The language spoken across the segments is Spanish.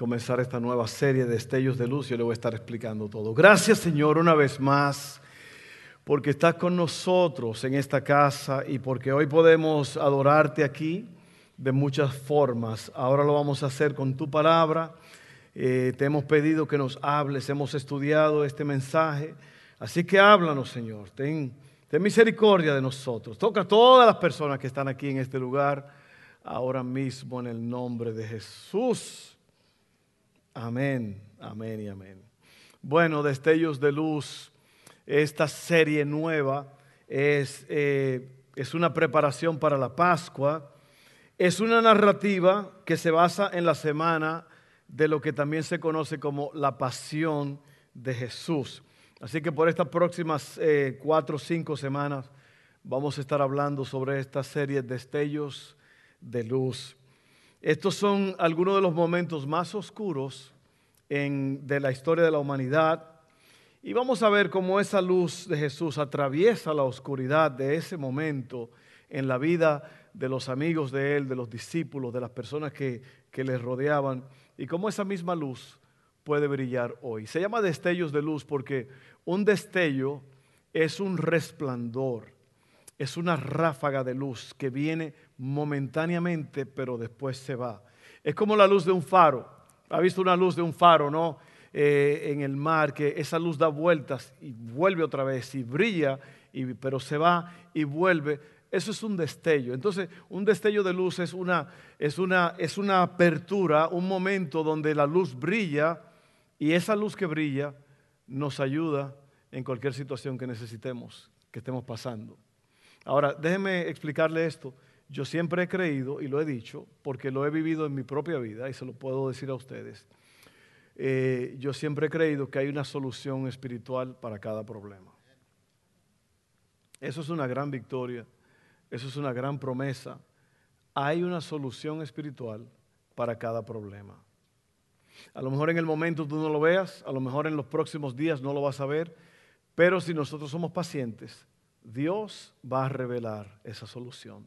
comenzar esta nueva serie de Estellos de Luz. Yo le voy a estar explicando todo. Gracias Señor una vez más porque estás con nosotros en esta casa y porque hoy podemos adorarte aquí de muchas formas. Ahora lo vamos a hacer con tu palabra. Eh, te hemos pedido que nos hables, hemos estudiado este mensaje. Así que háblanos, Señor. Ten, ten misericordia de nosotros. Toca a todas las personas que están aquí en este lugar ahora mismo en el nombre de Jesús. Amén, amén y amén. Bueno, destellos de luz, esta serie nueva es, eh, es una preparación para la Pascua. Es una narrativa que se basa en la semana de lo que también se conoce como la pasión de Jesús. Así que por estas próximas eh, cuatro o cinco semanas vamos a estar hablando sobre esta serie de destellos de luz. Estos son algunos de los momentos más oscuros de la historia de la humanidad. Y vamos a ver cómo esa luz de Jesús atraviesa la oscuridad de ese momento en la vida de los amigos de Él, de los discípulos, de las personas que, que les rodeaban, y cómo esa misma luz puede brillar hoy. Se llama destellos de luz porque un destello es un resplandor, es una ráfaga de luz que viene momentáneamente, pero después se va. Es como la luz de un faro. Ha visto una luz de un faro, ¿no? Eh, en el mar, que esa luz da vueltas y vuelve otra vez y brilla, y, pero se va y vuelve. Eso es un destello. Entonces, un destello de luz es una, es, una, es una apertura, un momento donde la luz brilla y esa luz que brilla nos ayuda en cualquier situación que necesitemos, que estemos pasando. Ahora, déjeme explicarle esto. Yo siempre he creído, y lo he dicho, porque lo he vivido en mi propia vida, y se lo puedo decir a ustedes, eh, yo siempre he creído que hay una solución espiritual para cada problema. Eso es una gran victoria, eso es una gran promesa. Hay una solución espiritual para cada problema. A lo mejor en el momento tú no lo veas, a lo mejor en los próximos días no lo vas a ver, pero si nosotros somos pacientes, Dios va a revelar esa solución.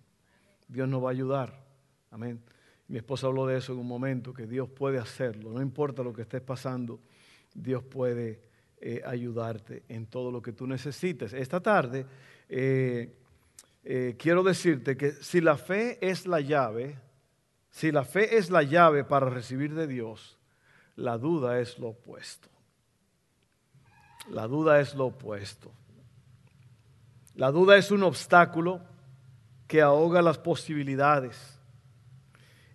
Dios nos va a ayudar. Amén. Mi esposa habló de eso en un momento, que Dios puede hacerlo. No importa lo que estés pasando, Dios puede eh, ayudarte en todo lo que tú necesites. Esta tarde eh, eh, quiero decirte que si la fe es la llave, si la fe es la llave para recibir de Dios, la duda es lo opuesto. La duda es lo opuesto. La duda es un obstáculo que ahoga las posibilidades.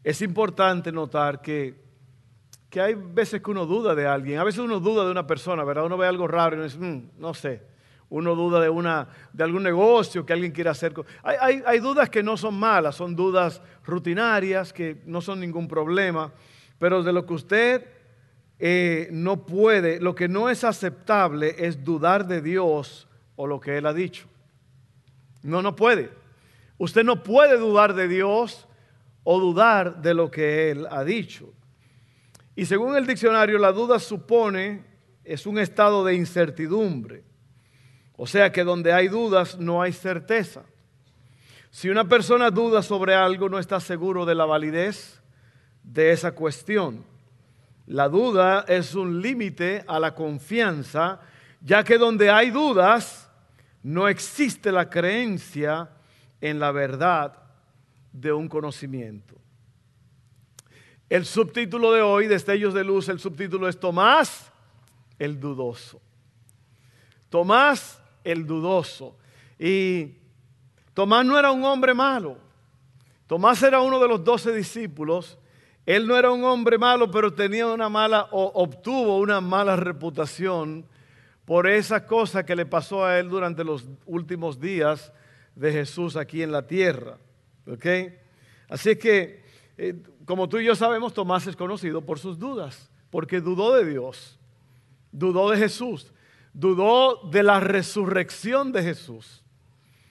Es importante notar que, que, hay veces que uno duda de alguien, a veces uno duda de una persona, ¿verdad? Uno ve algo raro y uno dice, mm, no sé. Uno duda de, una, de algún negocio que alguien quiera hacer. Hay, hay, hay dudas que no son malas, son dudas rutinarias, que no son ningún problema, pero de lo que usted eh, no puede, lo que no es aceptable es dudar de Dios o lo que Él ha dicho. No, no puede. Usted no puede dudar de Dios o dudar de lo que Él ha dicho. Y según el diccionario, la duda supone, es un estado de incertidumbre. O sea que donde hay dudas no hay certeza. Si una persona duda sobre algo, no está seguro de la validez de esa cuestión. La duda es un límite a la confianza, ya que donde hay dudas, no existe la creencia en la verdad de un conocimiento. El subtítulo de hoy, Destellos de Luz, el subtítulo es Tomás el Dudoso. Tomás el Dudoso. Y Tomás no era un hombre malo. Tomás era uno de los doce discípulos. Él no era un hombre malo, pero tenía una mala, o obtuvo una mala reputación por esa cosa que le pasó a él durante los últimos días de Jesús aquí en la tierra. ¿Ok? Así que, eh, como tú y yo sabemos, Tomás es conocido por sus dudas, porque dudó de Dios. dudó de Jesús, dudó de la resurrección de Jesús.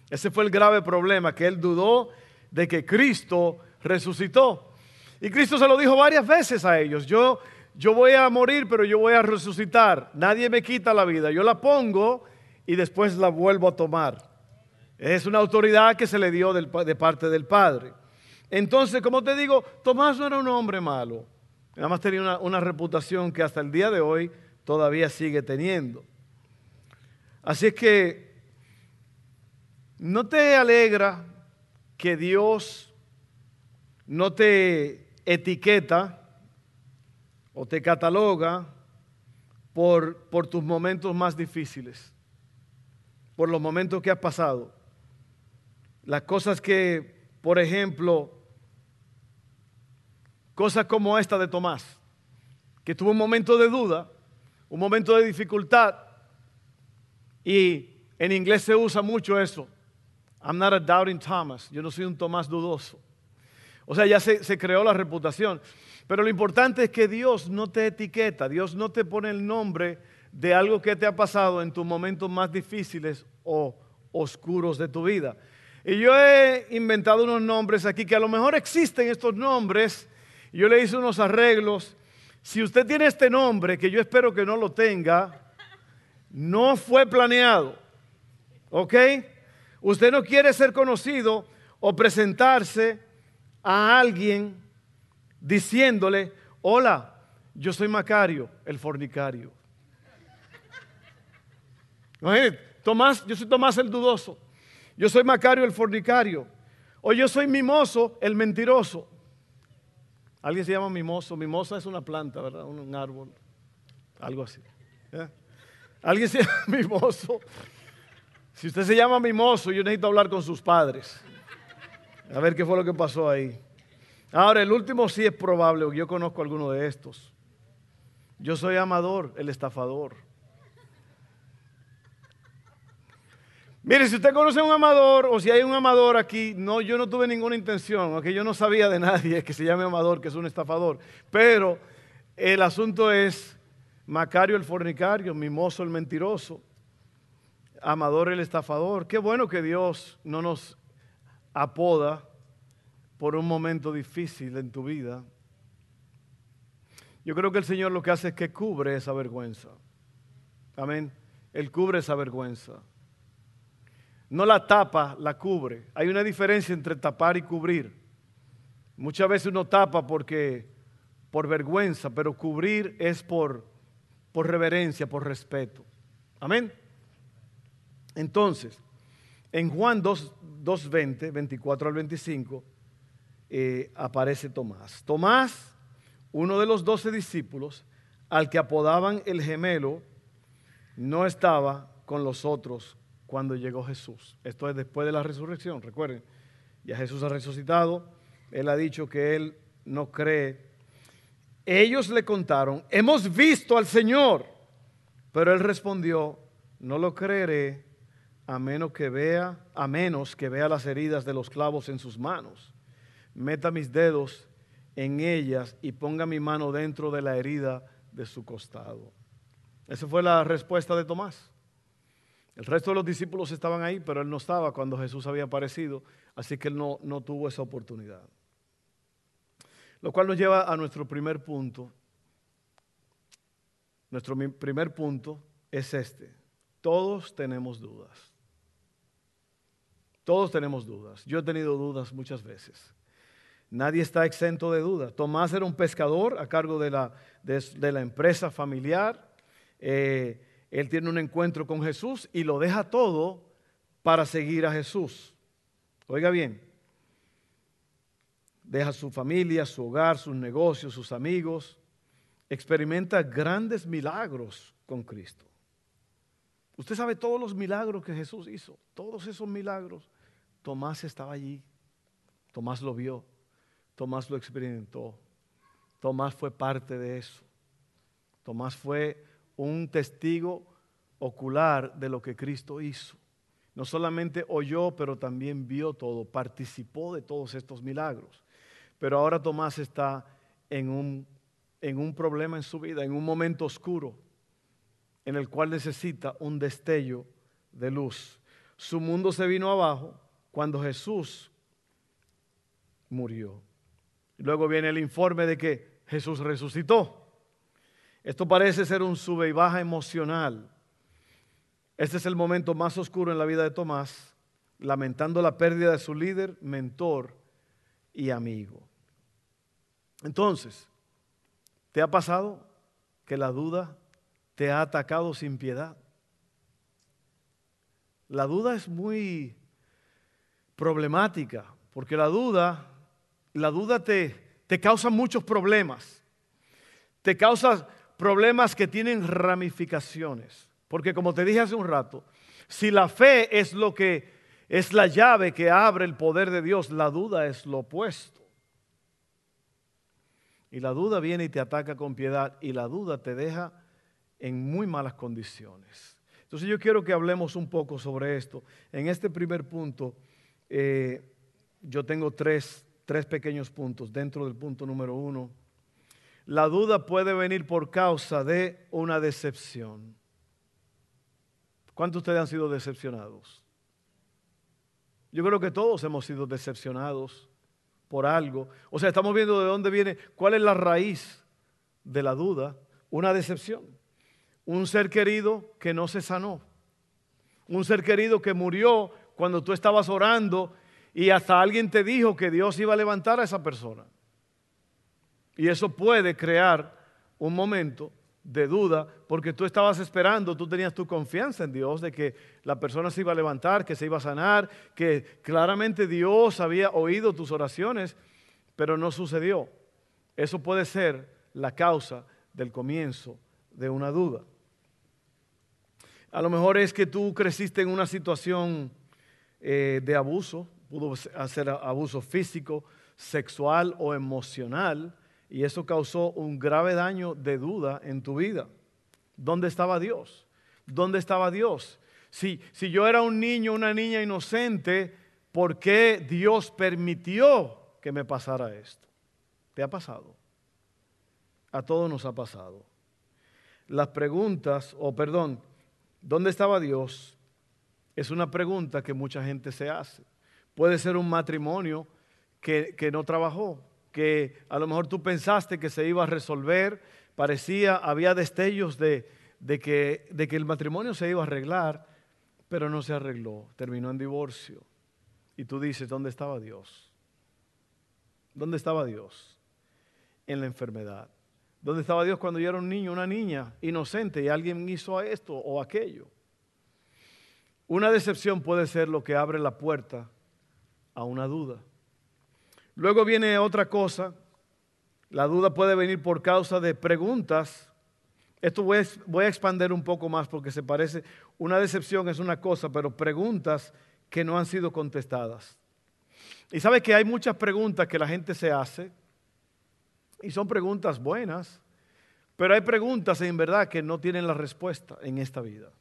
Ese fue el grave problema, que él dudó de que Cristo resucitó. Y Cristo se lo dijo varias veces a ellos, yo, yo voy a morir, pero yo voy a resucitar. Nadie me quita la vida, yo la pongo y después la vuelvo a tomar. Es una autoridad que se le dio de parte del Padre. Entonces, como te digo, Tomás no era un hombre malo. Nada más tenía una, una reputación que hasta el día de hoy todavía sigue teniendo. Así es que, ¿no te alegra que Dios no te etiqueta o te cataloga por, por tus momentos más difíciles, por los momentos que has pasado? Las cosas que, por ejemplo, cosas como esta de Tomás, que tuvo un momento de duda, un momento de dificultad, y en inglés se usa mucho eso. I'm not a doubting Thomas. Yo no soy un Tomás dudoso. O sea, ya se, se, creó la reputación. Pero lo importante es que Dios no te etiqueta, Dios no te pone el nombre de algo que te ha pasado en tus momentos más difíciles o oscuros de tu vida. Y yo he inventado unos nombres aquí que a lo mejor existen estos nombres. Yo le hice unos arreglos. Si usted tiene este nombre, que yo espero que no lo tenga, no fue planeado. ¿Ok? Usted no quiere ser conocido o presentarse a alguien diciéndole, hola, yo soy Macario, el fornicario. Tomás, yo soy Tomás el dudoso. Yo soy Macario el fornicario. O yo soy Mimoso el mentiroso. Alguien se llama Mimoso. Mimosa es una planta, ¿verdad? Un, árbol. Algo así. ¿eh? Alguien se llama Mimoso. Si usted se llama Mimoso, yo necesito hablar con sus padres. A ver qué fue lo que pasó ahí. Ahora, el último sí es probable, yo conozco alguno de estos. Yo soy Amador, el estafador. Mire, si usted conoce a un amador o si hay un amador aquí, no, yo no tuve ninguna intención, aunque yo no sabía de nadie que se llame amador, que es un estafador. Pero el asunto es Macario el fornicario, Mimoso el mentiroso, Amador el estafador. Qué bueno que Dios no nos apoda por un momento difícil en tu vida. Yo creo que el Señor lo que hace es que cubre esa vergüenza. Amén. Él cubre esa vergüenza. No la tapa, la cubre. Hay una diferencia entre tapar y cubrir. Muchas veces uno tapa porque por vergüenza, pero cubrir es por, por reverencia, por respeto. Amén. Entonces, en Juan 2, 2.20, 24 al 25, eh, aparece Tomás. Tomás, uno de los doce discípulos, al que apodaban el gemelo, no estaba con los otros cuando llegó Jesús. Esto es después de la resurrección, recuerden. Ya Jesús ha resucitado, Él ha dicho que Él no cree. Ellos le contaron, hemos visto al Señor, pero Él respondió, no lo creeré a menos que vea, a menos que vea las heridas de los clavos en sus manos. Meta mis dedos en ellas y ponga mi mano dentro de la herida de su costado. Esa fue la respuesta de Tomás. El resto de los discípulos estaban ahí, pero él no estaba cuando Jesús había aparecido, así que él no, no tuvo esa oportunidad. Lo cual nos lleva a nuestro primer punto. Nuestro primer punto es este. Todos tenemos dudas. Todos tenemos dudas. Yo he tenido dudas muchas veces. Nadie está exento de dudas. Tomás era un pescador a cargo de la, de, la empresa familiar. Eh, él tiene un encuentro con Jesús y lo deja todo para seguir a Jesús. Oiga bien, deja su familia, su hogar, sus negocios, sus amigos, experimenta grandes milagros con Cristo. Usted sabe todos los milagros que Jesús hizo, todos esos milagros. Tomás estaba allí, Tomás lo vio, Tomás lo experimentó, Tomás fue parte de eso. Tomás fue un testigo ocular de lo que Cristo hizo. No solamente oyó, pero también vio todo, participó de todos estos milagros. Pero ahora Tomás está en un, en un problema en su vida, en un momento oscuro. en el cual necesita un destello de luz. Su mundo se vino abajo cuando Jesús murió. Luego viene el informe de que Jesús resucitó. Esto parece ser un sube y baja emocional. Este es el momento más oscuro en la vida de Tomás, lamentando la pérdida de su líder, mentor y amigo. Entonces, ¿te ha pasado que la duda te ha atacado sin piedad? La duda es muy problemática, porque la duda, la duda te, te causa muchos problemas. Te causa problemas que tienen ramificaciones. Porque como te dije hace un rato, si la fe es lo que es la llave que abre el poder de Dios, la duda es lo opuesto. Y la duda viene y te ataca con piedad y la duda te deja en muy malas condiciones. Entonces yo quiero que hablemos un poco sobre esto. En este primer punto, eh, yo tengo tres, tres pequeños puntos dentro del punto número uno. La duda puede venir por causa de una decepción. ¿Cuántos de ustedes han sido decepcionados? Yo creo que todos hemos sido decepcionados por algo. O sea, estamos viendo de dónde viene, cuál es la raíz de la duda. Una decepción. Un ser querido que no se sanó. Un ser querido que murió cuando tú estabas orando y hasta alguien te dijo que Dios iba a levantar a esa persona. Y eso puede crear un momento de duda porque tú estabas esperando, tú tenías tu confianza en Dios de que la persona se iba a levantar, que se iba a sanar, que claramente Dios había oído tus oraciones, pero no sucedió. Eso puede ser la causa del comienzo de una duda. A lo mejor es que tú creciste en una situación eh, de abuso, pudo ser abuso físico, sexual o emocional, y eso causó un grave daño de duda en tu vida. ¿Dónde estaba Dios? ¿Dónde estaba Dios? Si, si yo era un niño, una niña inocente, ¿por qué Dios permitió que me pasara esto? ¿Te ha pasado? A todos nos ha pasado. Las preguntas, o perdón, ¿dónde estaba Dios? Es una pregunta que mucha gente se hace. Puede ser un matrimonio que, que no trabajó, que a lo mejor tú pensaste que se iba a resolver, parecía, había destellos de, que, que el matrimonio se iba a arreglar, pero no se arregló, terminó en divorcio. Y tú dices, ¿dónde estaba Dios? ¿Dónde estaba Dios? En la enfermedad. ¿Dónde estaba Dios cuando yo era un niño, una niña inocente y alguien hizo esto o aquello? Una decepción puede ser lo que abre la puerta a una duda. Luego viene otra cosa. La duda puede venir por causa de preguntas. Esto voy a, voy a expander un poco más porque se parece, una decepción es una cosa, pero preguntas que no han sido contestadas. Y sabe que hay muchas preguntas que la gente se hace y son preguntas buenas, pero hay preguntas en verdad que no tienen la respuesta en esta vida.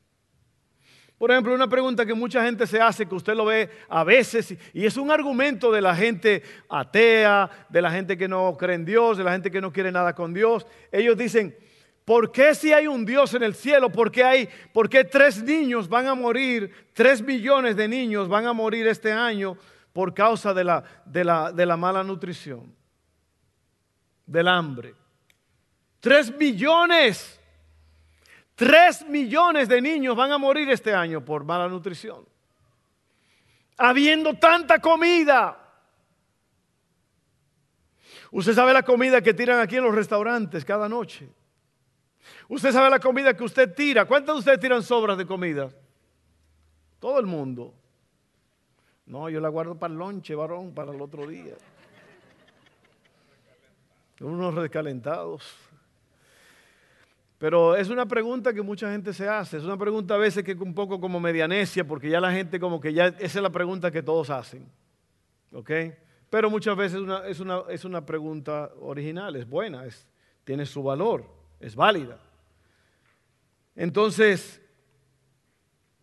Por ejemplo, una pregunta que mucha gente se hace, que usted lo ve a veces, y es un argumento de la gente atea, de la gente que no cree en Dios, de la gente que no quiere nada con Dios. Ellos dicen, ¿por qué si hay un Dios en el cielo? ¿Por qué, hay, por qué tres niños van a morir, tres millones de niños van a morir este año por causa de la, de la, mala nutrición, del hambre? Tres millones. Tres millones de niños van a morir este año por mala nutrición. Habiendo tanta comida. Usted sabe la comida que tiran aquí en los restaurantes cada noche. Usted sabe la comida que usted tira. ¿Cuántos de ustedes tiran sobras de comida? Todo el mundo. No, yo la guardo para el lonche, varón, para el otro día. Unos recalentados. Pero es una pregunta que mucha gente se hace, es una pregunta a veces que un poco como medianesia, porque ya la gente como que ya, esa es la pregunta que todos hacen. ¿Ok? Pero muchas veces es, una, es una pregunta original, es buena, es, tiene su valor, es válida. Entonces,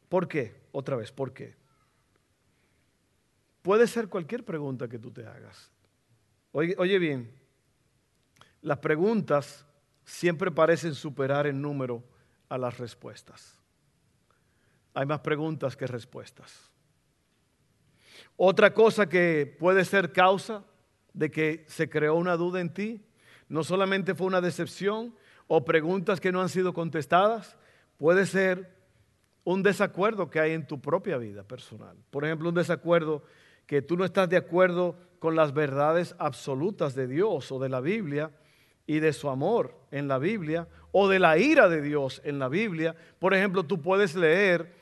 ¿por qué? Otra vez, ¿por qué? Puede ser cualquier pregunta que tú te hagas. Oye, oye bien, las preguntas siempre parecen superar en número a las respuestas. Hay más preguntas que respuestas. Otra cosa que puede ser causa de que se creó una duda en ti, no solamente fue una decepción o preguntas que no han sido contestadas, puede ser un desacuerdo que hay en tu propia vida personal. Por ejemplo, un desacuerdo que tú no estás de acuerdo con las verdades absolutas de Dios o de la Biblia y de su amor en la Biblia o de la ira de Dios en la Biblia. Por ejemplo, tú puedes leer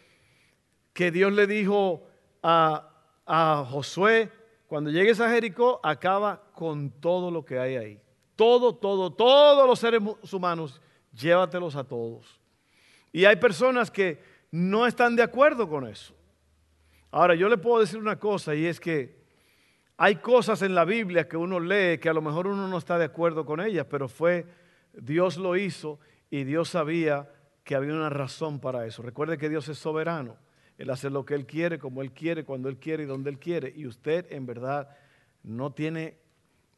que Dios le dijo a, a Josué, cuando llegues a Jericó, acaba con todo lo que hay ahí. Todo, todo, todos los seres humanos, llévatelos a todos. Y hay personas que no están de acuerdo con eso. Ahora, yo le puedo decir una cosa y es que hay cosas en la Biblia que uno lee que a lo mejor uno no está de acuerdo con ellas, pero fue Dios lo hizo y Dios sabía que había una razón para eso. Recuerde que Dios es soberano. Él hace lo que Él quiere, como Él quiere, cuando Él quiere y donde Él quiere. Y usted en verdad no tiene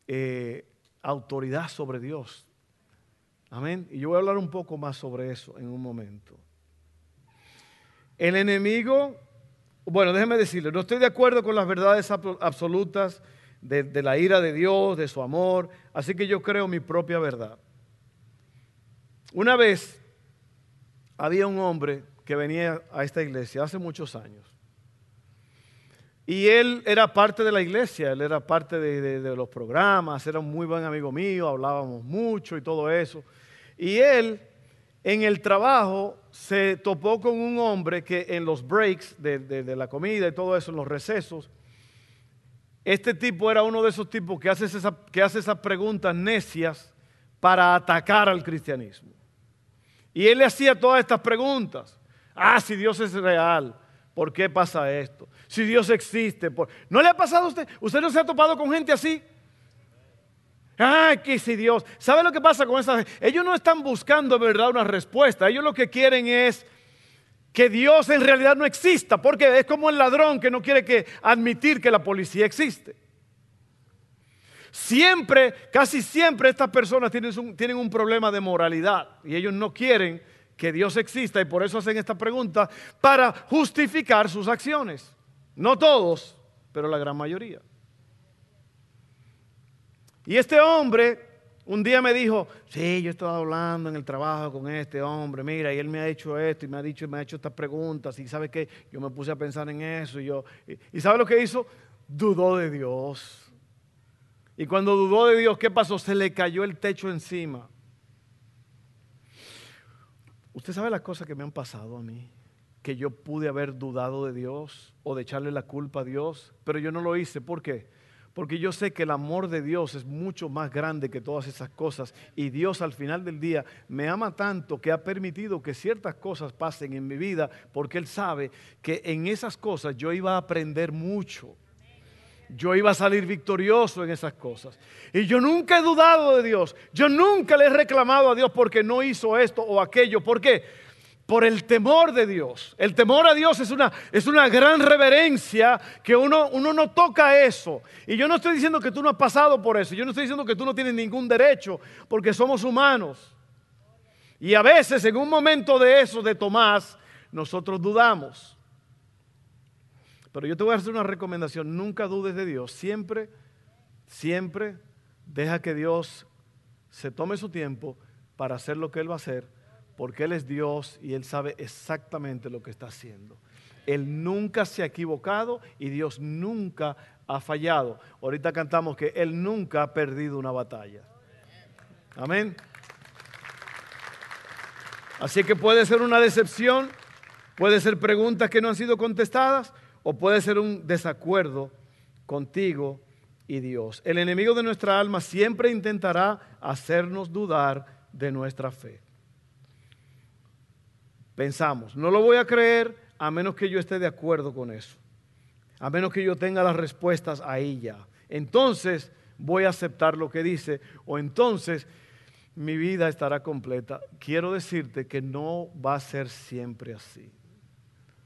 eh, autoridad sobre Dios. Amén. Y yo voy a hablar un poco más sobre eso en un momento. El enemigo bueno, déjeme decirle, no estoy de acuerdo con las verdades absolutas de, la ira de Dios, de su amor, así que yo creo mi propia verdad. Una vez había un hombre que venía a esta iglesia hace muchos años. Y él era parte de la iglesia, él era parte de, de, los programas, era un muy buen amigo mío, hablábamos mucho y todo eso. Y él en el trabajo se topó con un hombre que en los breaks de, la comida y todo eso, en los recesos, este tipo era uno de esos tipos que hace, que hace esas preguntas necias para atacar al cristianismo. Y él le hacía todas estas preguntas. Ah, si Dios es real, ¿por qué pasa esto? Si Dios existe, ¿no le ha pasado a usted? ¿Usted no se ha topado con gente así? Ay, que si Dios. ¿Sabe lo que pasa con esa Ellos no están buscando, verdad, una respuesta. Ellos lo que quieren es que Dios en realidad no exista, porque es como el ladrón que no quiere que admitir que la policía existe. Siempre, casi siempre estas personas tienen un, tienen un problema de moralidad y ellos no quieren que Dios exista y por eso hacen esta pregunta para justificar sus acciones. No todos, pero la gran mayoría. Y este hombre un día me dijo, sí, yo estaba hablando en el trabajo con este hombre, mira, y él me ha hecho esto y me ha dicho, me ha hecho estas preguntas, y sabe qué, yo me puse a pensar en eso, y yo, y, ¿sabe lo que hizo? Dudó de Dios. Y cuando dudó de Dios, ¿qué pasó? Se le cayó el techo encima. Usted sabe las cosas que me han pasado a mí, que yo pude haber dudado de Dios o de echarle la culpa a Dios, pero yo no lo hice. ¿Por qué? Porque yo sé que el amor de Dios es mucho más grande que todas esas cosas. Y Dios al final del día me ama tanto que ha permitido que ciertas cosas pasen en mi vida porque Él sabe que en esas cosas yo iba a aprender mucho. Yo iba a salir victorioso en esas cosas. Y yo nunca he dudado de Dios. Yo nunca le he reclamado a Dios porque no hizo esto o aquello. ¿Por qué? Por el temor de Dios. El temor a Dios es una, es una gran reverencia que uno, uno no toca eso. Y yo no estoy diciendo que tú no has pasado por eso. Yo no estoy diciendo que tú no tienes ningún derecho, porque somos humanos. Y a veces en un momento de eso, de Tomás, nosotros dudamos. Pero yo te voy a hacer una recomendación. Nunca dudes de Dios. Siempre, siempre deja que Dios se tome su tiempo para hacer lo que Él va a hacer porque Él es Dios y Él sabe exactamente lo que está haciendo. Él nunca se ha equivocado y Dios nunca ha fallado. Ahorita cantamos que Él nunca ha perdido una batalla. Amén. Así que puede ser una decepción, puede ser preguntas que no han sido contestadas o puede ser un desacuerdo contigo y Dios. El enemigo de nuestra alma siempre intentará hacernos dudar de nuestra fe. Pensamos, no lo voy a creer a menos que yo esté de acuerdo con eso. A menos que yo tenga las respuestas ahí ya. Entonces voy a aceptar lo que dice o entonces mi vida estará completa. Quiero decirte que no va a ser siempre así.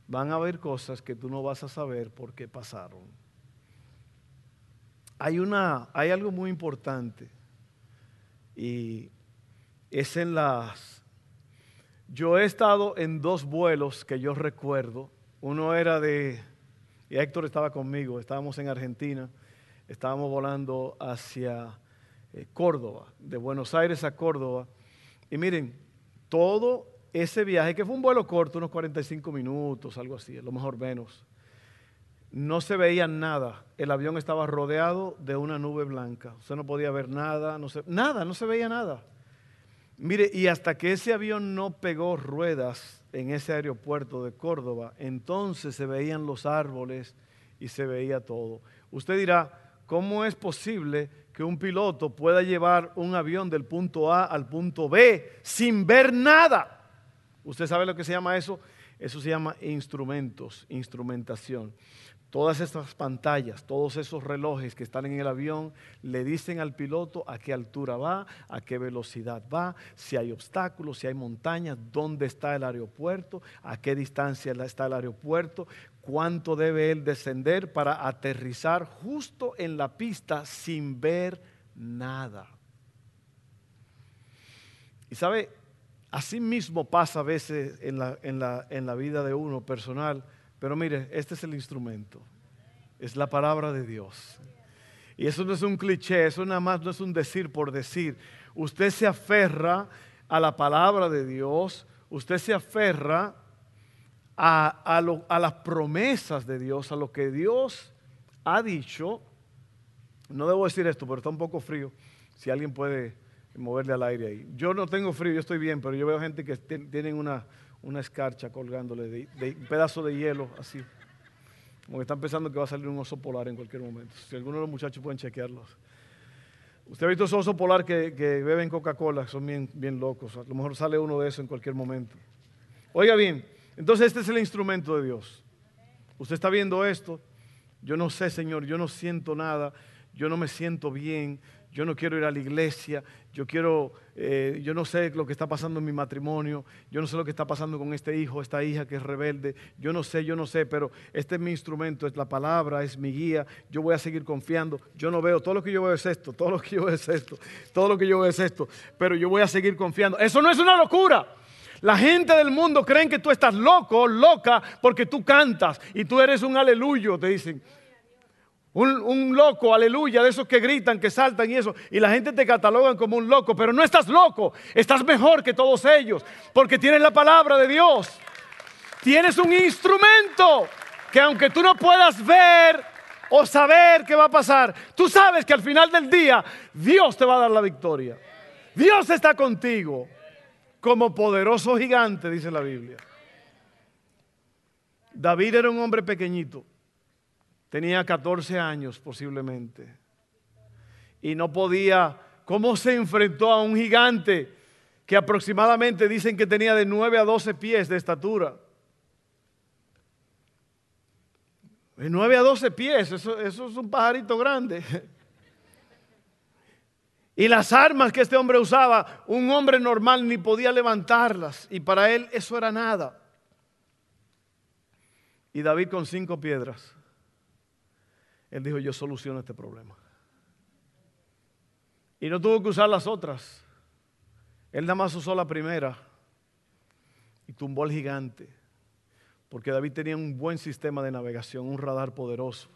Van a haber cosas que tú no vas a saber por qué pasaron. Hay, una, hay algo muy importante y es en las Yo he estado en dos vuelos que yo recuerdo. Uno era de, y Héctor estaba conmigo, estábamos en Argentina, estábamos volando hacia eh, Córdoba, de Buenos Aires a Córdoba. Y miren, todo ese viaje, que fue un vuelo corto, unos 45 minutos, algo así, a lo mejor menos, no se veía nada. El avión estaba rodeado de una nube blanca. Usted no podía ver nada, no se, nada, no se veía nada. Mire, y hasta que ese avión no pegó ruedas en ese aeropuerto de Córdoba, entonces se veían los árboles y se veía todo. Usted dirá, ¿cómo es posible que un piloto pueda llevar un avión del punto A al punto B sin ver nada? ¿Usted sabe lo que se llama eso? Eso se llama instrumentos, instrumentación. Todas estas pantallas, todos esos relojes que están en el avión le dicen al piloto a qué altura va, a qué velocidad va, si hay obstáculos, si hay montañas, dónde está el aeropuerto, a qué distancia está el aeropuerto, cuánto debe él descender para aterrizar justo en la pista sin ver nada. Y sabe, así mismo pasa a veces en la, en la, en la vida de uno personal pero mire, este es el instrumento. Es la palabra de Dios. Y eso no es un cliché, eso nada más no es un decir por decir. Usted se aferra a la palabra de Dios, usted se aferra a, a las promesas de Dios, a lo que Dios ha dicho. No debo decir esto, pero está un poco frío. Si alguien puede moverle al aire ahí. Yo no tengo frío, yo estoy bien, pero yo veo gente que tienen una, una escarcha colgándole de, un pedazo de hielo así. Como que están pensando que va a salir un oso polar en cualquier momento. Si alguno de los muchachos pueden chequearlos. Usted ha visto esos osos polar que, beben Coca-Cola, son bien, bien locos. A lo mejor sale uno de esos en cualquier momento. Oiga bien, entonces este es el instrumento de Dios. Usted está viendo esto. Yo no sé, Señor, yo no siento nada. Yo no me siento bien yo no quiero ir a la iglesia, yo quiero, eh, yo no sé lo que está pasando en mi matrimonio, yo no sé lo que está pasando con este hijo, esta hija que es rebelde, yo no sé, yo no sé, pero este es mi instrumento, es la palabra, es mi guía, yo voy a seguir confiando, yo no veo, todo lo que yo veo es esto, todo lo que yo veo es esto, todo lo que yo veo es esto, pero yo voy a seguir confiando. Eso no es una locura. La gente del mundo creen que tú estás loco, loca, porque tú cantas y tú eres un aleluyo, te dicen. Un, loco, aleluya, de esos que gritan, que saltan y eso. Y la gente te catalogan como un loco, pero no estás loco, estás mejor que todos ellos, porque tienes la palabra de Dios. Tienes un instrumento que aunque tú no puedas ver o saber qué va a pasar, tú sabes que al final del día Dios te va a dar la victoria. Dios está contigo como poderoso gigante, dice la Biblia. David era un hombre pequeñito Tenía 14 años posiblemente. Y no podía, ¿cómo se enfrentó a un gigante que aproximadamente dicen que tenía de 9 a 12 pies de estatura? De 9 a 12 pies, eso, eso es un pajarito grande. Y las armas que este hombre usaba, un hombre normal ni podía levantarlas. Y para él eso era nada. Y David con cinco piedras él dijo, yo soluciono este problema. Y no tuvo que usar las otras. Él nada más usó la primera y tumbó al gigante. Porque David tenía un buen sistema de navegación, un radar poderoso.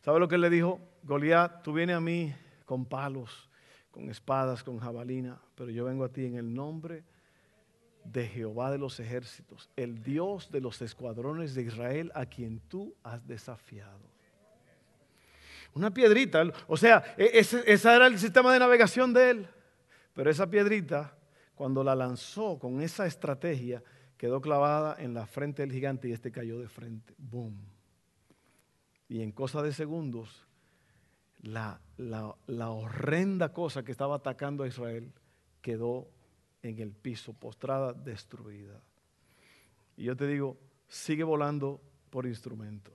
¿Sabe lo que él le dijo? Goliat, tú vienes a mí con palos, con espadas, con jabalina, pero yo vengo a ti en el nombre de Jehová de los ejércitos, el Dios de los escuadrones de Israel, a quien tú has desafiado. Una piedrita. O sea, e, ese, era el sistema de navegación de él. Pero esa piedrita, cuando la lanzó con esa estrategia, quedó clavada en la frente del gigante y este cayó de frente. ¡Boom! Y en cosa de segundos, la, la horrenda cosa que estaba atacando a Israel quedó en el piso, postrada, destruida. Y yo te digo, sigue volando por instrumento.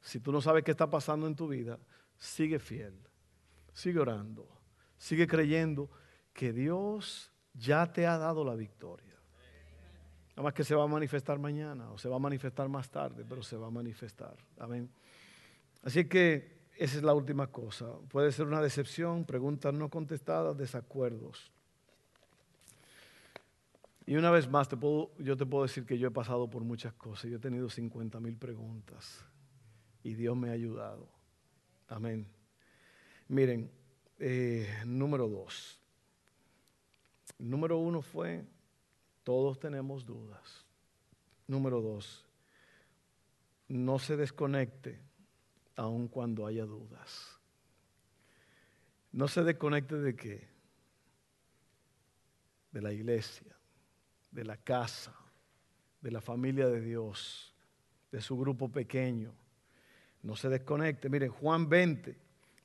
Si tú no sabes qué está pasando en tu vida, sigue fiel, sigue orando, sigue creyendo que Dios ya te ha dado la victoria. Nada más que se va a manifestar mañana o se va a manifestar más tarde, pero se va a manifestar. Amén. Así que esa es la última cosa. Puede ser una decepción, preguntas no contestadas, desacuerdos. Y una vez más, te puedo, yo te puedo decir que yo he pasado por muchas cosas. Yo he tenido 50 mil preguntas y Dios me ha ayudado. Amén. Miren, eh, número dos. Número uno fue, todos tenemos dudas. Número dos, no se desconecte aun cuando haya dudas. No se desconecte de qué? De la iglesia, de la casa, de la familia de Dios, de su grupo pequeño. No se desconecte. Miren, Juan 20,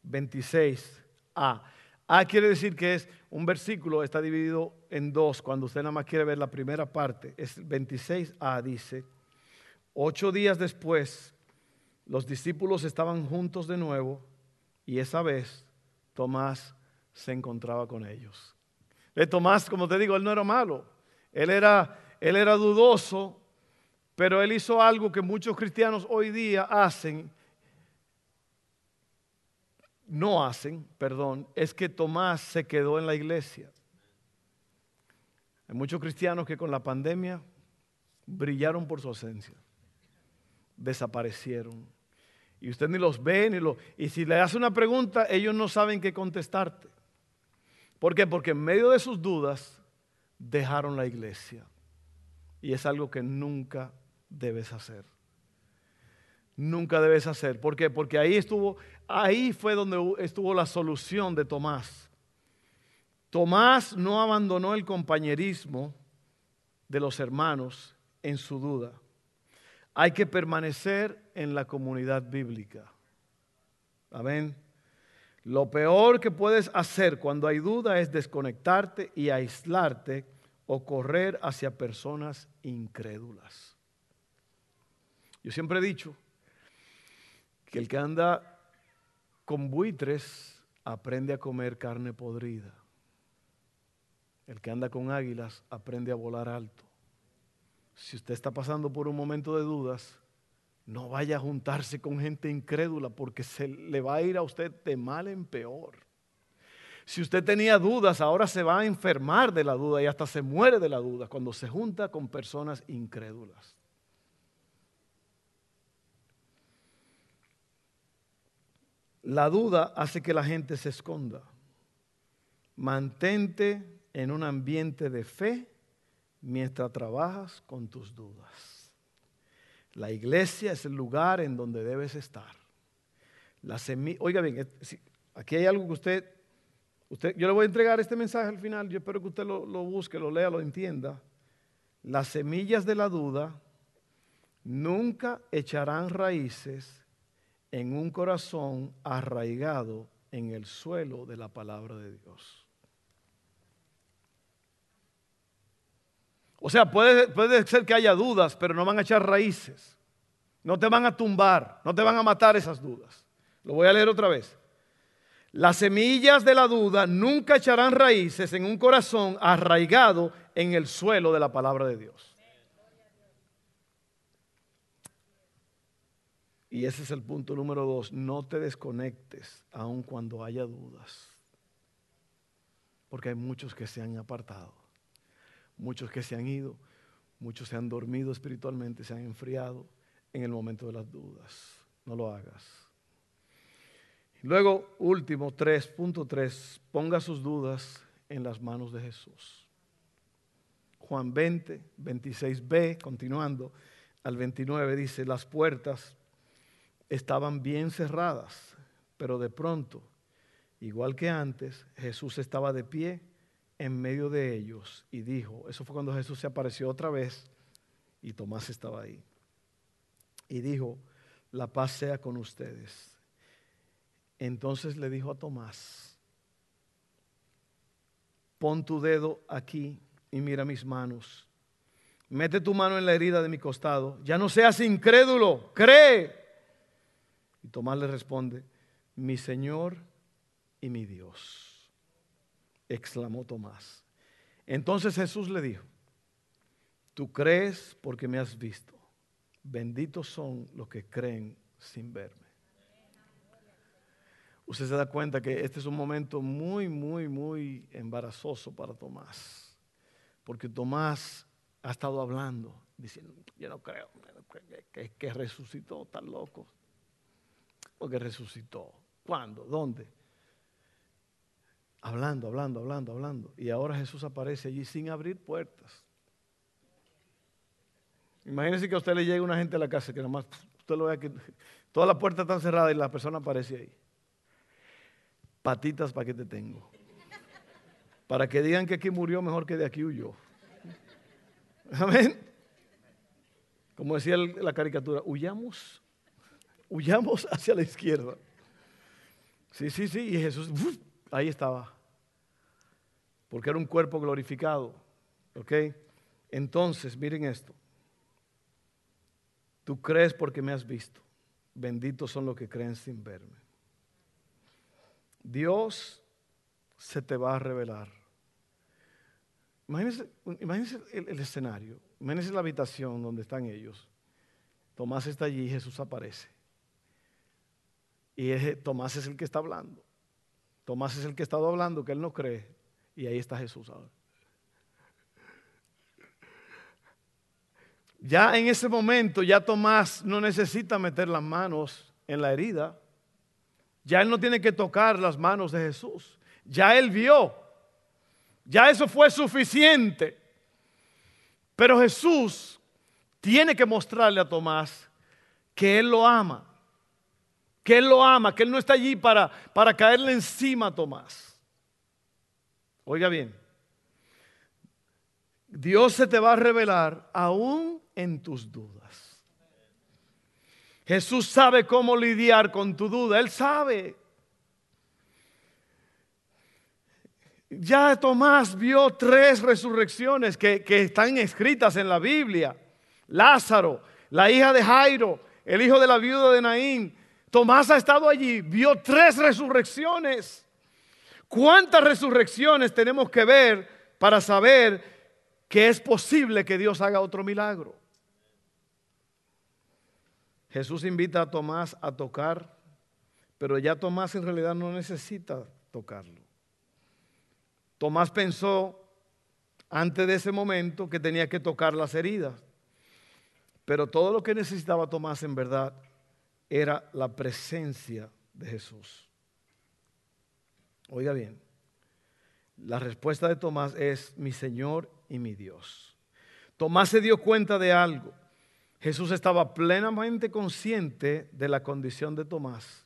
26a. A quiere decir que es un versículo, está dividido en dos. Cuando usted nada más quiere ver la primera parte, es 26a, dice, ocho días después, los discípulos estaban juntos de nuevo y esa vez Tomás se encontraba con ellos. De Tomás, como te digo, él no era malo, él era, él era dudoso, pero él hizo algo que muchos cristianos hoy día hacen no hacen, perdón, es que Tomás se quedó en la iglesia. Hay muchos cristianos que con la pandemia brillaron por su ausencia, desaparecieron. Y usted ni los ve, ni lo, y si le hace una pregunta, ellos no saben qué contestarte. ¿Por qué? Porque en medio de sus dudas dejaron la iglesia. Y es algo que nunca debes hacer nunca debes hacer. ¿Por qué? Porque ahí estuvo, ahí fue donde estuvo la solución de Tomás. Tomás no abandonó el compañerismo de los hermanos en su duda. Hay que permanecer en la comunidad bíblica. Amén. Lo peor que puedes hacer cuando hay duda es desconectarte y aislarte o correr hacia personas incrédulas. Yo siempre he dicho, que el que anda con buitres aprende a comer carne podrida. El que anda con águilas aprende a volar alto. Si usted está pasando por un momento de dudas, no vaya a juntarse con gente incrédula porque se le va a ir a usted de mal en peor. Si usted tenía dudas, ahora se va a enfermar de la duda y hasta se muere de la duda cuando se junta con personas incrédulas. La duda hace que la gente se esconda. Mantente en un ambiente de fe mientras trabajas con tus dudas. La iglesia es el lugar en donde debes estar. La Oiga bien, aquí hay algo que usted, usted, yo le voy a entregar este mensaje al final, yo espero que usted lo, lo busque, lo lea, lo entienda. Las semillas de la duda nunca echarán raíces en un corazón arraigado en el suelo de la palabra de Dios. O sea, puede, puede, ser que haya dudas, pero no van a echar raíces. No te van a tumbar, no te van a matar esas dudas. Lo voy a leer otra vez. Las semillas de la duda nunca echarán raíces en un corazón arraigado en el suelo de la palabra de Dios. Y ese es el punto número dos. No te desconectes aun cuando haya dudas. Porque hay muchos que se han apartado. Muchos que se han ido. Muchos se han dormido espiritualmente, se han enfriado en el momento de las dudas. No lo hagas. Luego, último, 3.3, ponga sus dudas en las manos de Jesús. Juan 20, 26b, continuando al 29, dice, las puertas estaban bien cerradas, pero de pronto, igual que antes, Jesús estaba de pie en medio de ellos y dijo, eso fue cuando Jesús se apareció otra vez y Tomás estaba ahí. Y dijo, la paz sea con ustedes. Entonces le dijo a Tomás, pon tu dedo aquí y mira mis manos. Mete tu mano en la herida de mi costado. Ya no seas incrédulo, cree. Y Tomás le responde, mi Señor y mi Dios, exclamó Tomás. Entonces Jesús le dijo, tú crees porque me has visto. Benditos son los que creen sin verme. Usted se da cuenta que este es un momento muy, muy, muy embarazoso para Tomás. Porque Tomás ha estado hablando, diciendo, yo no creo que, que resucitó, tan loco. Porque resucitó. ¿Cuándo? ¿Dónde? Hablando, hablando, hablando, hablando. Y ahora Jesús aparece allí sin abrir puertas. Imagínense que a usted le llegue una gente a la casa que nomás usted lo vea que todas las puertas están cerradas y la persona aparece ahí. Patitas para que te tengo. Para que digan que aquí murió mejor que de aquí huyó. Amén. Como decía la caricatura, huyamos, huyamos hacia la izquierda. Sí, sí, sí. Y Jesús, ahí estaba. Porque era un cuerpo glorificado. ¿Ok? Entonces, miren esto. Tú crees porque me has visto. Benditos son los que creen sin verme. Dios se te va a revelar. Imagínense, el, escenario. Imagínense la habitación donde están ellos. Tomás está allí y Jesús aparece. Y Tomás es el que está hablando. Tomás es el que ha estado hablando, que él no cree. Y ahí está Jesús ahora. Ya en ese momento, ya Tomás no necesita meter las manos en la herida. Ya él no tiene que tocar las manos de Jesús. Ya él vio. Ya eso fue suficiente. Pero Jesús tiene que mostrarle a Tomás que él lo ama. Que él lo ama, que él no está allí para, para caerle encima a Tomás. Oiga bien, Dios se te va a revelar aún en tus dudas. Jesús sabe cómo lidiar con tu duda, Él sabe. Ya Tomás vio tres resurrecciones que, que, están escritas en la Biblia. Lázaro, la hija de Jairo, el hijo de la viuda de Naín. Tomás ha estado allí, vio tres resurrecciones. ¿Cuántas resurrecciones tenemos que ver para saber que es posible que Dios haga otro milagro? Jesús invita a Tomás a tocar, pero ya Tomás en realidad no necesita tocarlo. Tomás pensó antes de ese momento que tenía que tocar las heridas, pero todo lo que necesitaba Tomás en verdad era la presencia de Jesús. Oiga bien, la respuesta de Tomás es mi Señor y mi Dios. Tomás se dio cuenta de algo. Jesús estaba plenamente consciente de la condición de Tomás.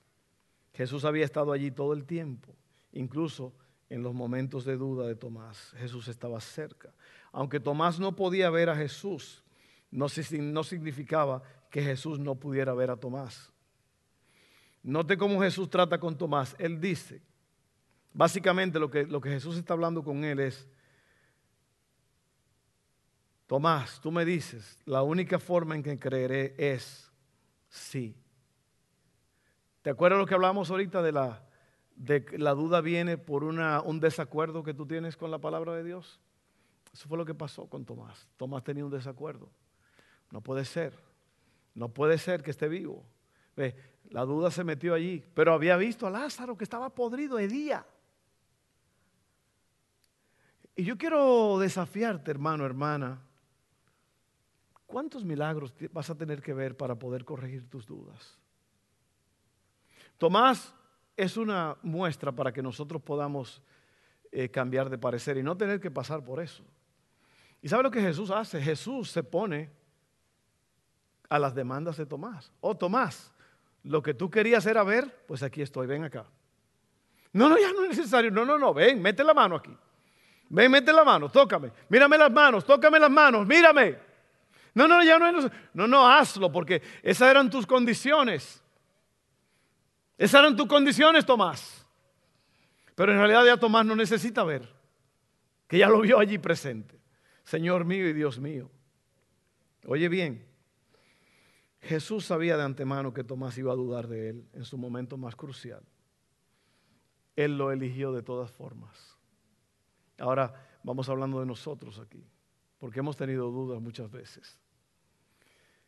Jesús había estado allí todo el tiempo, incluso en los momentos de duda de Tomás. Jesús estaba cerca. Aunque Tomás no podía ver a Jesús, no, significaba que Jesús no pudiera ver a Tomás. Note cómo Jesús trata con Tomás. Él dice, básicamente lo que, Jesús está hablando con él es, Tomás, tú me dices, la única forma en que creeré es sí. ¿Te acuerdas lo que hablamos ahorita de la, de la duda viene por una, un desacuerdo que tú tienes con la palabra de Dios? Eso fue lo que pasó con Tomás. Tomás tenía un desacuerdo. No puede ser. No puede ser que esté vivo. La duda se metió allí, pero había visto a Lázaro que estaba podrido de día. Y yo quiero desafiarte, hermano, hermana, ¿Cuántos milagros vas a tener que ver para poder corregir tus dudas? Tomás es una muestra para que nosotros podamos eh, cambiar de parecer y no tener que pasar por eso. ¿Y sabe lo que Jesús hace? Jesús se pone a las demandas de Tomás. Oh, Tomás, lo que tú querías era ver, pues aquí estoy, ven acá. No, no, ya no es necesario. No, no, no, ven, mete la mano aquí. Ven, mete la mano, tócame. Mírame las manos, tócame las manos, mírame. No, no, ya no No, no, hazlo porque esas eran tus condiciones. Esas eran tus condiciones, Tomás. Pero en realidad ya Tomás no necesita ver, que ya lo vio allí presente. Señor mío y Dios mío. Oye bien, Jesús sabía de antemano que Tomás iba a dudar de él en su momento más crucial. Él lo eligió de todas formas. Ahora vamos hablando de nosotros aquí, porque hemos tenido dudas muchas veces.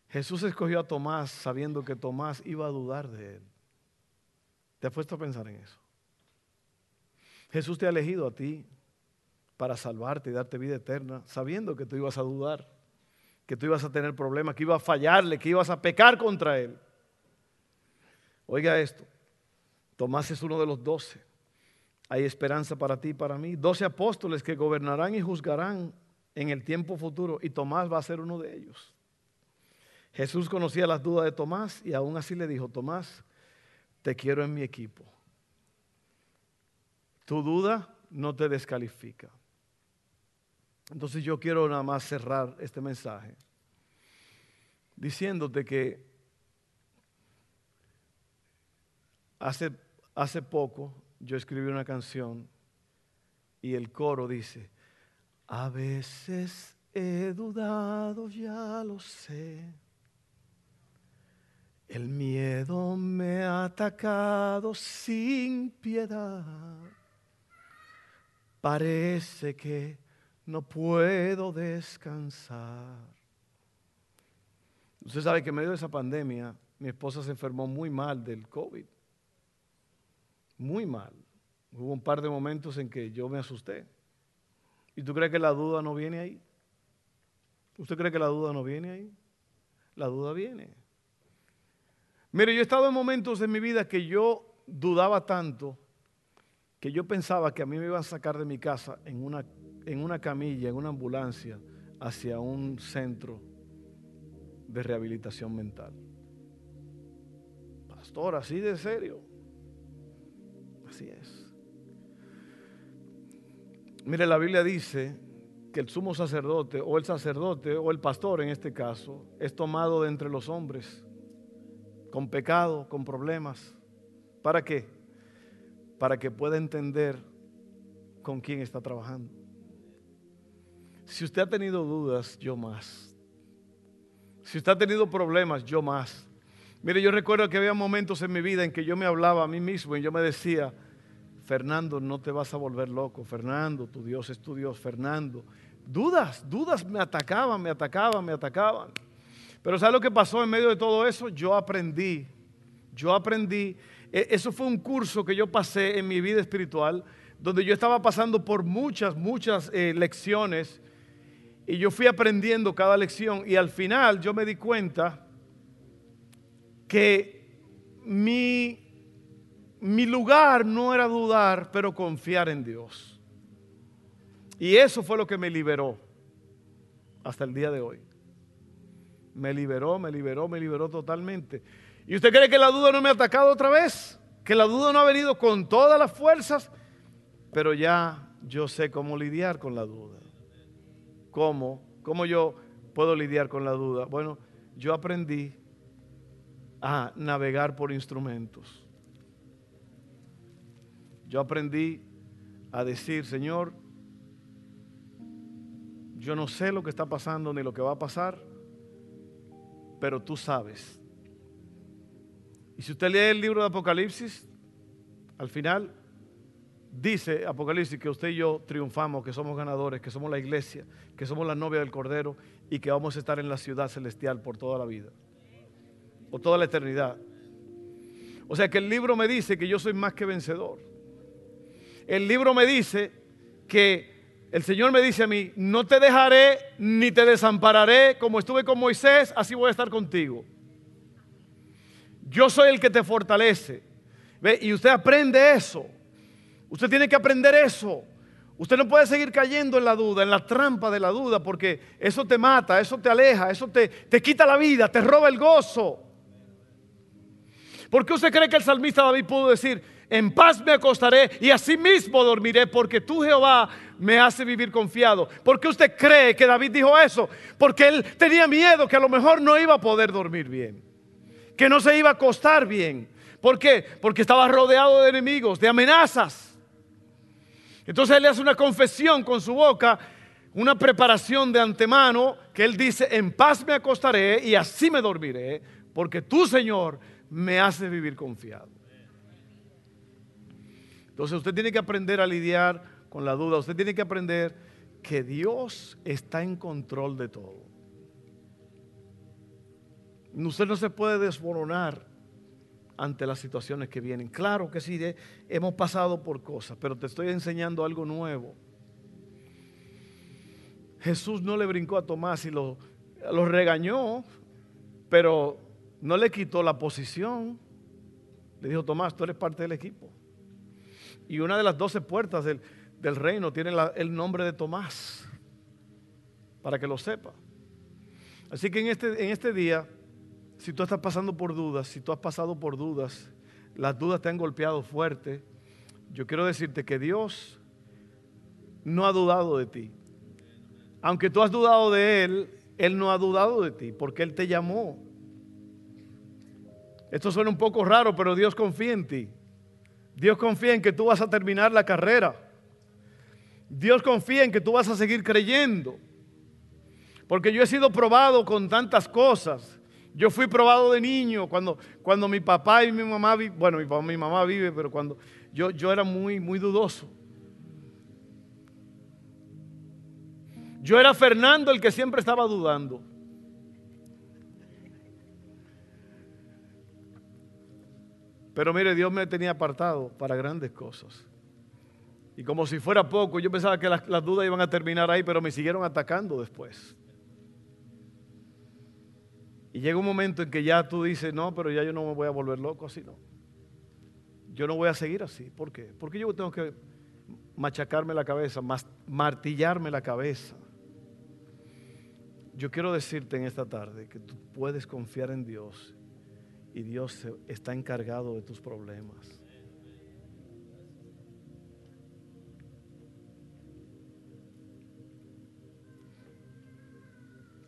Jesús escogió a Tomás sabiendo que Tomás iba a dudar de él. ¿Te has puesto a pensar en eso? Jesús te ha elegido a ti para salvarte y darte vida eterna, sabiendo que tú ibas a dudar, que tú ibas a tener problemas, que ibas a fallarle, que ibas a pecar contra Él. Oiga esto, Tomás es uno de los doce. Hay esperanza para ti y para mí. Doce apóstoles que gobernarán y juzgarán en el tiempo futuro y Tomás va a ser uno de ellos. Jesús conocía las dudas de Tomás y aún así le dijo, Tomás, te quiero en mi equipo. Tu duda no te descalifica. Entonces yo quiero nada más cerrar este mensaje diciéndote que hace, hace poco yo escribí una canción y el coro dice, a veces he dudado, ya lo sé. El miedo me ha atacado sin piedad. Parece que no puedo descansar. Usted sabe que en medio de esa pandemia mi esposa se enfermó muy mal del COVID. Muy mal. Hubo un par de momentos en que yo me asusté. ¿Y tú crees que la duda no viene ahí? ¿Usted cree que la duda no viene ahí? La duda viene. Mire, yo he estado en momentos en mi vida que yo dudaba tanto que yo pensaba que a mí me iban a sacar de mi casa en una, en una camilla, en una ambulancia, hacia un centro de rehabilitación mental. Pastor, así de serio. Así es. Mire, la Biblia dice que el sumo sacerdote o el sacerdote o el pastor en este caso es tomado de entre los hombres con pecado, con problemas. ¿Para qué? Para que pueda entender con quién está trabajando. Si usted ha tenido dudas, yo más. Si usted ha tenido problemas, yo más. Mire, yo recuerdo que había momentos en mi vida en que yo me hablaba a mí mismo y yo me decía, Fernando, no te vas a volver loco. Fernando, tu Dios es tu Dios. Fernando. Dudas, dudas me atacaban, me atacaban, me atacaban. Pero ¿sabes lo que pasó en medio de todo eso? Yo aprendí, yo aprendí. E, eso fue un curso que yo pasé en mi vida espiritual, donde yo estaba pasando por muchas, muchas eh, lecciones. Y yo fui aprendiendo cada lección. Y al final yo me di cuenta que mi mi lugar no era dudar, pero confiar en Dios. Y eso fue lo que me liberó hasta el día de hoy. Me liberó, me liberó, me liberó totalmente. ¿Y usted cree que la duda no me ha atacado otra vez? Que la duda no ha venido con todas las fuerzas, pero ya yo sé cómo lidiar con la duda. ¿Cómo? ¿Cómo yo puedo lidiar con la duda? Bueno, yo aprendí a navegar por instrumentos. Yo aprendí a decir, Señor, yo no sé lo que está pasando ni lo que va a pasar, pero tú sabes. Y si usted lee el libro de Apocalipsis, al final dice Apocalipsis que usted y yo triunfamos, que somos ganadores, que somos la iglesia, que somos la novia del Cordero y que vamos a estar en la ciudad celestial por toda la vida, por toda la eternidad. O sea que el libro me dice que yo soy más que vencedor el libro me dice que el Señor me dice a mí, no te dejaré ni te desampararé, como estuve con Moisés, así voy a estar contigo. Yo soy el que te fortalece. ¿Ve? Y usted aprende eso. Usted tiene que aprender eso. Usted no puede seguir cayendo en la duda, en la trampa de la duda, porque eso te mata, eso te aleja, eso te, te quita la vida, te roba el gozo. ¿Por qué usted cree que el salmista David pudo decir, en paz me acostaré y así mismo dormiré, porque tú Jehová me hace vivir confiado. ¿Por qué usted cree que David dijo eso? Porque él tenía miedo que a lo mejor no iba a poder dormir bien, que no se iba a acostar bien. ¿Por qué? Porque estaba rodeado de enemigos, de amenazas. Entonces él le hace una confesión con su boca, una preparación de antemano, que él dice, en paz me acostaré y así me dormiré, porque tú, Señor, me hace vivir confiado. Entonces usted tiene que aprender a lidiar con la duda. Usted tiene que aprender que Dios está en control de todo. Usted no se puede desmoronar ante las situaciones que vienen. Claro que sí, hemos pasado por cosas, pero te estoy enseñando algo nuevo. Jesús no le brincó a Tomás y lo, lo regañó, pero no le quitó la posición. Le dijo, Tomás, tú eres parte del equipo. Y una de las doce puertas del, reino tiene el nombre de Tomás, para que lo sepa. Así que en este, en este día, si tú estás pasando por dudas, si tú has pasado por dudas, las dudas te han golpeado fuerte, yo quiero decirte que Dios no ha dudado de ti. Aunque tú has dudado de Él, Él no ha dudado de ti, porque Él te llamó. Esto suena un poco raro, pero Dios confía en ti. Dios confía en que tú vas a terminar la carrera. Dios confía en que tú vas a seguir creyendo. Porque yo he sido probado con tantas cosas. Yo fui probado de niño cuando, cuando mi papá y mi mamá, bueno, mi, papá, mi mamá vive, pero cuando yo, yo era muy, muy dudoso. Yo era Fernando el que siempre estaba dudando. Pero mire, Dios me tenía apartado para grandes cosas. Y como si fuera poco, yo pensaba que las, las dudas iban a terminar ahí, pero me siguieron atacando después. Y llega un momento en que ya tú dices, no, pero ya yo no me voy a volver loco así, no. Yo no voy a seguir así. ¿Por qué? Porque yo tengo que machacarme la cabeza, martillarme la cabeza. Yo quiero decirte en esta tarde que tú puedes confiar en Dios y Dios está encargado de tus problemas.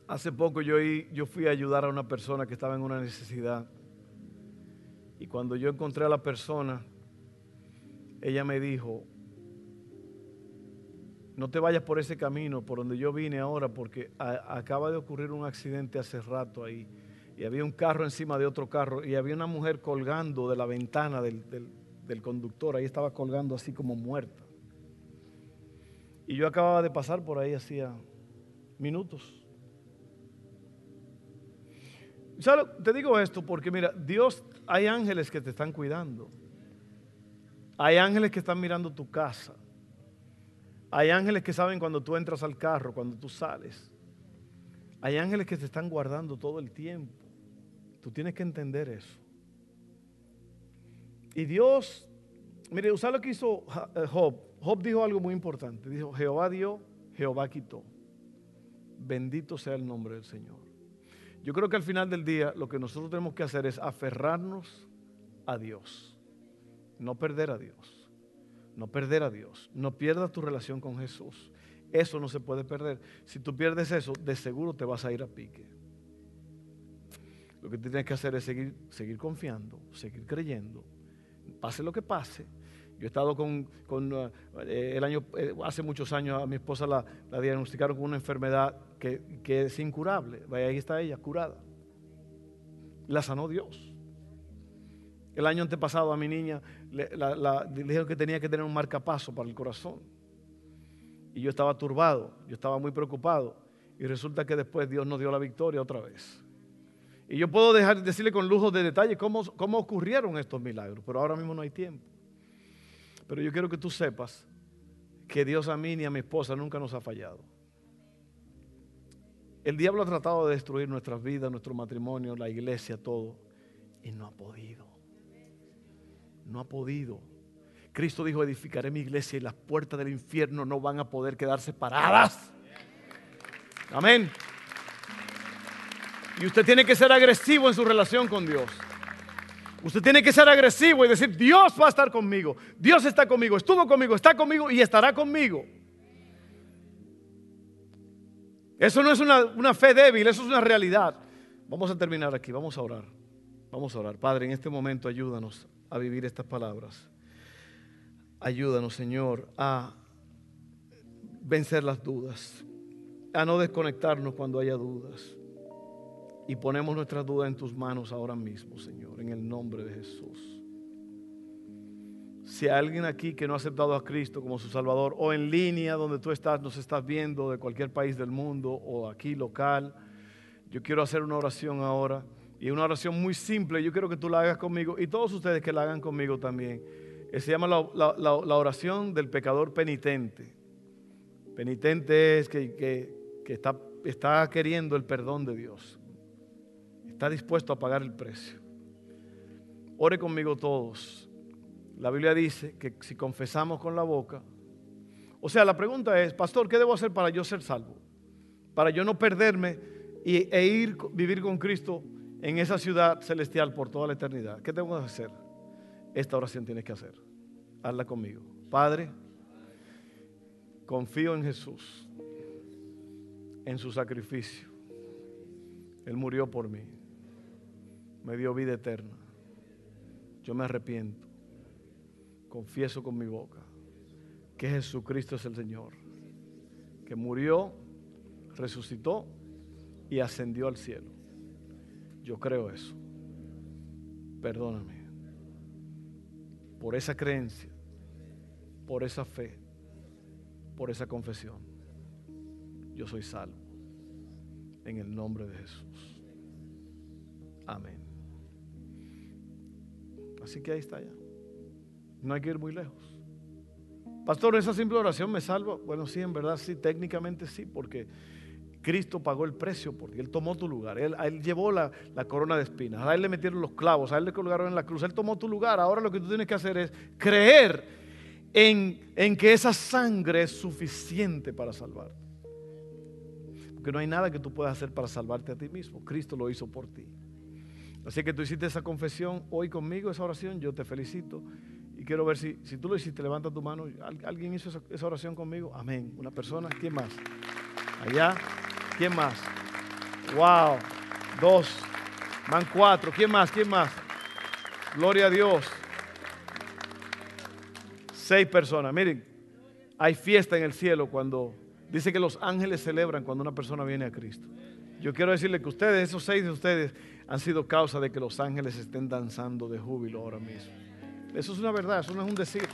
Hace poco yo, fui a ayudar a una persona que estaba en una necesidad. Y cuando yo encontré a la persona, ella me dijo, no te vayas por ese camino, por donde yo vine ahora, porque acaba de ocurrir un accidente hace rato ahí. Y había un carro encima de otro carro y había una mujer colgando de la ventana del, del conductor. Ahí estaba colgando así como muerta. Y yo acababa de pasar por ahí hacía minutos. Te digo esto porque mira, Dios, hay ángeles que te están cuidando. Hay ángeles que están mirando tu casa. Hay ángeles que saben cuando tú entras al carro, cuando tú sales. Hay ángeles que te están guardando todo el tiempo. Tú tienes que entender eso. Y Dios, mire, usar lo que hizo eh, Job. Job dijo algo muy importante. Dijo, Jehová dio, Jehová quitó. Bendito sea el nombre del Señor. Yo creo que al final del día lo que nosotros tenemos que hacer es aferrarnos a Dios, no perder a Dios, no perder a Dios, no pierdas tu relación con Jesús. Eso no se puede perder. Si tú pierdes eso, de seguro te vas a ir a pique. Lo que tienes que hacer es seguir, seguir confiando, seguir creyendo, pase lo que pase. Yo he estado con, eh, el año, eh, hace muchos años a mi esposa la, la diagnosticaron con una enfermedad que, es incurable. Ahí está ella, curada. La sanó Dios. El año antepasado a mi niña le, dijeron que tenía que tener un marcapaso para el corazón. Y yo estaba turbado, yo estaba muy preocupado. Y resulta que después Dios nos dio la victoria otra vez. Y yo puedo dejar, decirle con lujo de detalle cómo, cómo ocurrieron estos milagros, pero ahora mismo no hay tiempo. Pero yo quiero que tú sepas que Dios a mí ni a mi esposa nunca nos ha fallado. El diablo ha tratado de destruir nuestras vidas, nuestro matrimonio, la iglesia, todo. Y no ha podido. No ha podido. Cristo dijo, edificaré mi iglesia y las puertas del infierno no van a poder quedarse paradas. Amén. Y usted tiene que ser agresivo en su relación con Dios. Usted tiene que ser agresivo y decir, Dios va a estar conmigo. Dios está conmigo, estuvo conmigo, está conmigo y estará conmigo. Eso no es una, fe débil, eso es una realidad. Vamos a terminar aquí, vamos a orar. Vamos a orar. Padre, en este momento ayúdanos a vivir estas palabras. Ayúdanos, Señor, a vencer las dudas, a no desconectarnos cuando haya dudas. Y ponemos nuestras dudas en tus manos ahora mismo, Señor, en el nombre de Jesús. Si hay alguien aquí que no ha aceptado a Cristo como su Salvador, o en línea donde tú estás, nos estás viendo de cualquier país del mundo, o aquí local, yo quiero hacer una oración ahora. Y una oración muy simple, yo quiero que tú la hagas conmigo y todos ustedes que la hagan conmigo también. Eh, se llama la, oración del pecador penitente. Penitente es que, está queriendo el perdón de Dios. Está dispuesto a pagar el precio. Ore conmigo todos. La Biblia dice que si confesamos con la boca, o sea, la pregunta es, pastor, ¿qué debo hacer para yo ser salvo? Para yo no perderme e ir vivir con Cristo en esa ciudad celestial por toda la eternidad. ¿Qué tengo que hacer? Esta oración tienes que hacer. Hazla conmigo. Padre, confío en Jesús, en su sacrificio. Él murió por mí. Me dio vida eterna. Yo me arrepiento. Confieso con mi boca que Jesucristo es el Señor. Que murió, resucitó y ascendió al cielo. Yo creo eso. Perdóname por esa creencia, por esa fe, por esa confesión. Yo soy salvo. En el nombre de Jesús. Amén. Así que ahí está ya. No hay que ir muy lejos. Pastor, esa simple oración me salva. Bueno, sí, en verdad sí, técnicamente sí, porque Cristo pagó el precio porque Él tomó tu lugar. Él, él llevó la, corona de espinas. A Él le metieron los clavos, a Él le colgaron en la cruz. Él tomó tu lugar. Ahora lo que tú tienes que hacer es creer en, en que esa sangre es suficiente para salvarte. Porque no hay nada que tú puedas hacer para salvarte a ti mismo. Cristo lo hizo por ti. Así que tú hiciste esa confesión hoy conmigo, esa oración. Yo te felicito. Y quiero ver si, si tú lo hiciste, levanta tu mano. ¿Alguien hizo esa, esa oración conmigo? Amén. ¿Una persona? ¿Quién más? Allá. ¿Quién más? Wow. Dos. Van cuatro. ¿Quién más? ¿Quién más? Gloria a Dios. Seis personas. Miren, hay fiesta en el cielo cuando dice que los ángeles celebran cuando una persona viene a Cristo. Yo quiero decirle que ustedes, esos seis de ustedes, han sido causa de que los ángeles estén danzando de júbilo ahora mismo. Eso es una verdad, eso no es un decir.